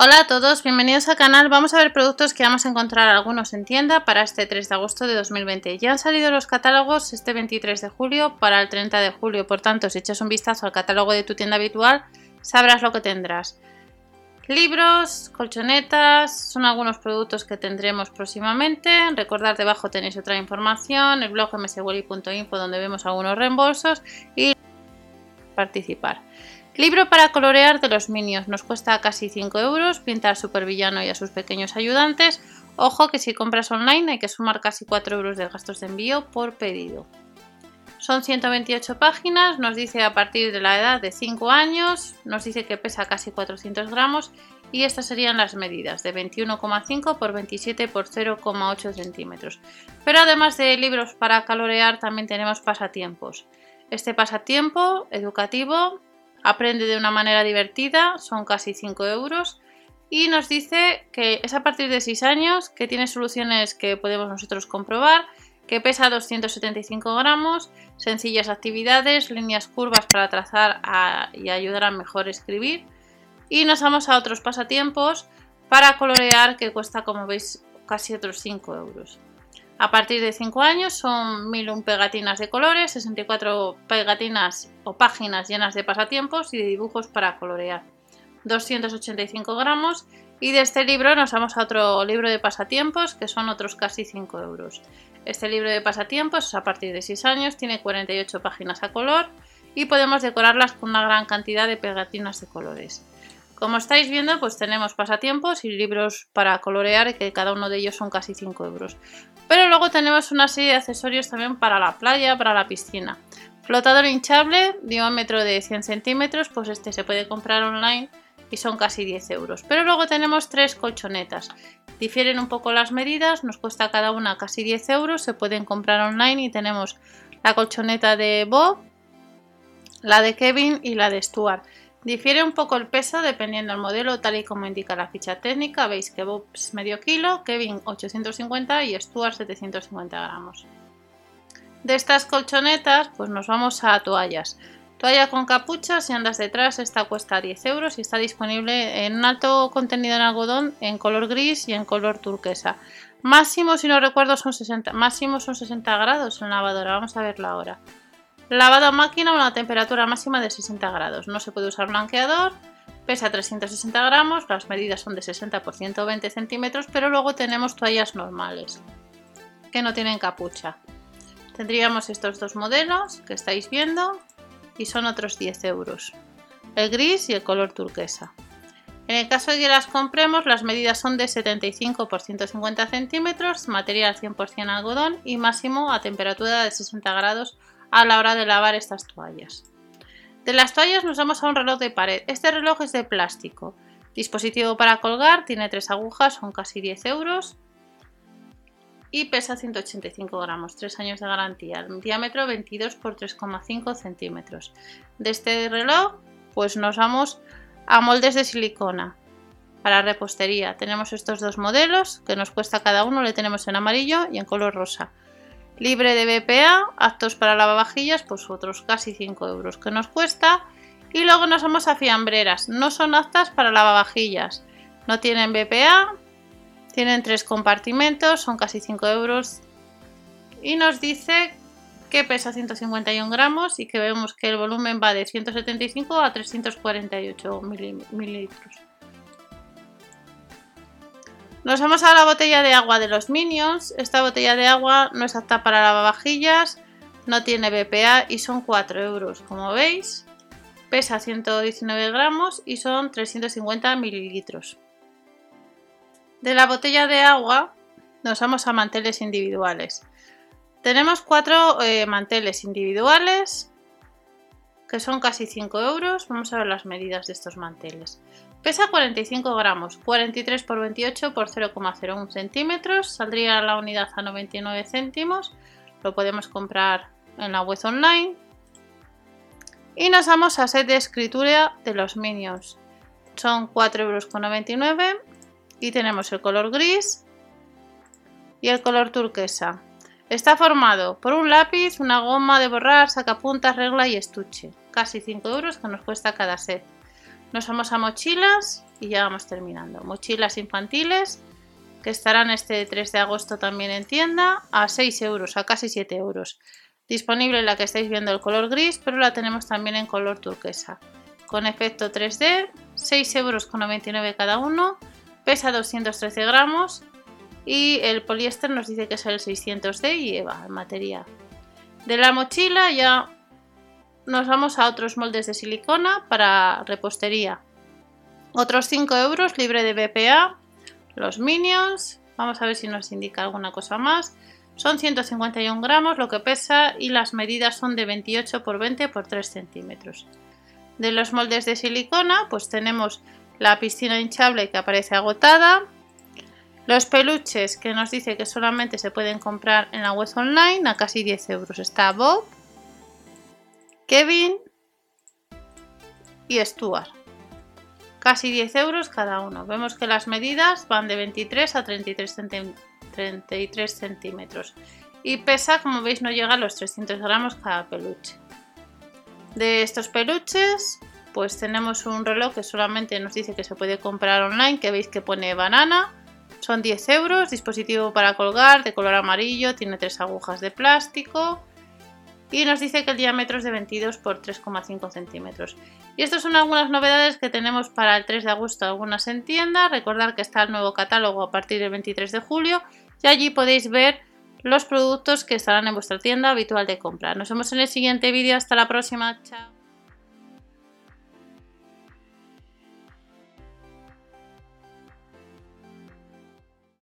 Hola a todos, bienvenidos al canal. Vamos a ver productos que vamos a encontrar algunos en tienda para este 3 de agosto de 2020. Ya han salido los catálogos este 23 de julio para el 30 de julio, por tanto, si echas un vistazo al catálogo de tu tienda habitual, sabrás lo que tendrás. Libros, colchonetas, son algunos productos que tendremos próximamente. Recordad, debajo tenéis otra información, el blog mswelly.info donde vemos algunos reembolsos y participar. Libro para colorear de los Minions. Nos cuesta casi 5 euros. Pinta al supervillano y a sus pequeños ayudantes. Ojo que si compras online hay que sumar casi 4 euros de gastos de envío por pedido. Son 128 páginas, nos dice a partir de la edad de 5 años, nos dice que pesa casi 400 gramos y estas serían las medidas de 21,5 por 27 por 0,8 centímetros. Pero además de libros para colorear también tenemos pasatiempos. Este pasatiempo educativo aprende de una manera divertida, son casi 5 euros. Y nos dice que es a partir de 6 años, que tiene soluciones que podemos nosotros comprobar, que pesa 275 gramos, sencillas actividades, líneas curvas para trazar y ayudar a mejor escribir. Y nos vamos a otros pasatiempos para colorear que cuesta como veis casi otros 5 euros. A partir de 5 años son 1001 pegatinas de colores, 64 pegatinas o páginas llenas de pasatiempos y de dibujos para colorear. 285 gramos y de este libro nos vamos a otro libro de pasatiempos que son otros casi 5 euros. Este libro de pasatiempos a partir de 6 años, tiene 48 páginas a color y podemos decorarlas con una gran cantidad de pegatinas de colores. Como estáis viendo, pues tenemos pasatiempos y libros para colorear, que cada uno de ellos son casi 5 euros. Pero luego tenemos una serie de accesorios también para la playa, para la piscina. Flotador hinchable, diámetro de 100 centímetros, pues este se puede comprar online y son casi 10 euros. Pero luego tenemos tres colchonetas. Difieren un poco las medidas, nos cuesta cada una casi 10 euros, se pueden comprar online y tenemos la colchoneta de Bob, la de Kevin y la de Stuart. Difiere un poco el peso dependiendo del modelo, tal y como indica la ficha técnica. Veis que Bob es medio kilo, Kevin 850 y Stuart 750 gramos. De estas colchonetas, pues nos vamos a toallas. Toalla con capucha, si andas detrás, esta cuesta 10 euros y está disponible en un alto contenido en algodón en color gris y en color turquesa. Máximo, si no recuerdo, son 60, máximo son 60 grados en lavadora. Vamos a verlo ahora. Lavado a máquina a una temperatura máxima de 60 grados. No se puede usar blanqueador. Pesa 360 gramos. Las medidas son de 60 por 120 centímetros. Pero luego tenemos toallas normales que no tienen capucha. Tendríamos estos dos modelos que estáis viendo y son otros 10 euros. El gris y el color turquesa. En el caso de que las compremos, las medidas son de 75 por 150 centímetros, material 100% algodón y máximo a temperatura de 60 grados a la hora de lavar estas toallas. De las toallas nos vamos a un reloj de pared. Este reloj es de plástico. Dispositivo para colgar, tiene tres agujas, son casi 10 euros. Y pesa 185 gramos, 3 años de garantía. Diámetro 22 por 3,5 centímetros. De este reloj, pues nos vamos a moldes de silicona para repostería. Tenemos estos dos modelos que nos cuesta cada uno, le tenemos en amarillo y en color rosa libre de BPA, aptos para lavavajillas, pues otros casi 5 euros que nos cuesta. Y luego nos vamos a fiambreras, no son aptas para lavavajillas, no tienen BPA, tienen tres compartimentos, son casi 5 euros. Y nos dice que pesa 151 gramos y que vemos que el volumen va de 175 a 348 mililitros. Nos vamos a la botella de agua de los Minions. Esta botella de agua no es apta para lavavajillas, no tiene BPA y son 4 euros, como veis. Pesa 119 gramos y son 350 mililitros. De la botella de agua nos vamos a manteles individuales. Tenemos cuatro eh, manteles individuales que son casi 5 euros. Vamos a ver las medidas de estos manteles. Pesa 45 gramos, 43 por 28 por 0,01 centímetros. Saldría la unidad a 99 céntimos. Lo podemos comprar en la web online. Y nos vamos a set de escritura de los Minions. Son 4,99 euros y tenemos el color gris y el color turquesa. Está formado por un lápiz, una goma de borrar, sacapuntas, regla y estuche. Casi 5 euros que nos cuesta cada set. Nos vamos a mochilas y ya vamos terminando. Mochilas infantiles que estarán este 3 de agosto también en tienda a 6 euros, a casi 7 euros. Disponible la que estáis viendo el color gris, pero la tenemos también en color turquesa. Con efecto 3D, 6,99 euros cada uno, pesa 213 gramos y el poliéster nos dice que es el 600D y lleva el material. De la mochila ya nos vamos a otros moldes de silicona para repostería. Otros 5 euros libre de BPA. Los Minions. Vamos a ver si nos indica alguna cosa más. Son 151 gramos lo que pesa y las medidas son de 28 por 20 por 3 centímetros. De los moldes de silicona, pues tenemos la piscina hinchable que aparece agotada. Los peluches que nos dice que solamente se pueden comprar en la web online a casi 10 euros. Está Bob, Kevin y Stuart. Casi 10 euros cada uno. Vemos que las medidas van de 23 a 33 centímetros 33 centímetros y pesa, como veis, no llega a los 300 gramos cada peluche. De estos peluches, pues tenemos un reloj que solamente nos dice que se puede comprar online, que veis que pone banana, son 10 euros, dispositivo para colgar de color amarillo, tiene tres agujas de plástico y nos dice que el diámetro es de 22 por 3,5 centímetros. Y estas son algunas novedades que tenemos para el 3 de agosto, algunas en tienda. Recordar que está el nuevo catálogo a partir del 23 de julio y allí podéis ver los productos que estarán en vuestra tienda habitual de compra. Nos vemos en el siguiente vídeo. Hasta la próxima. Chao.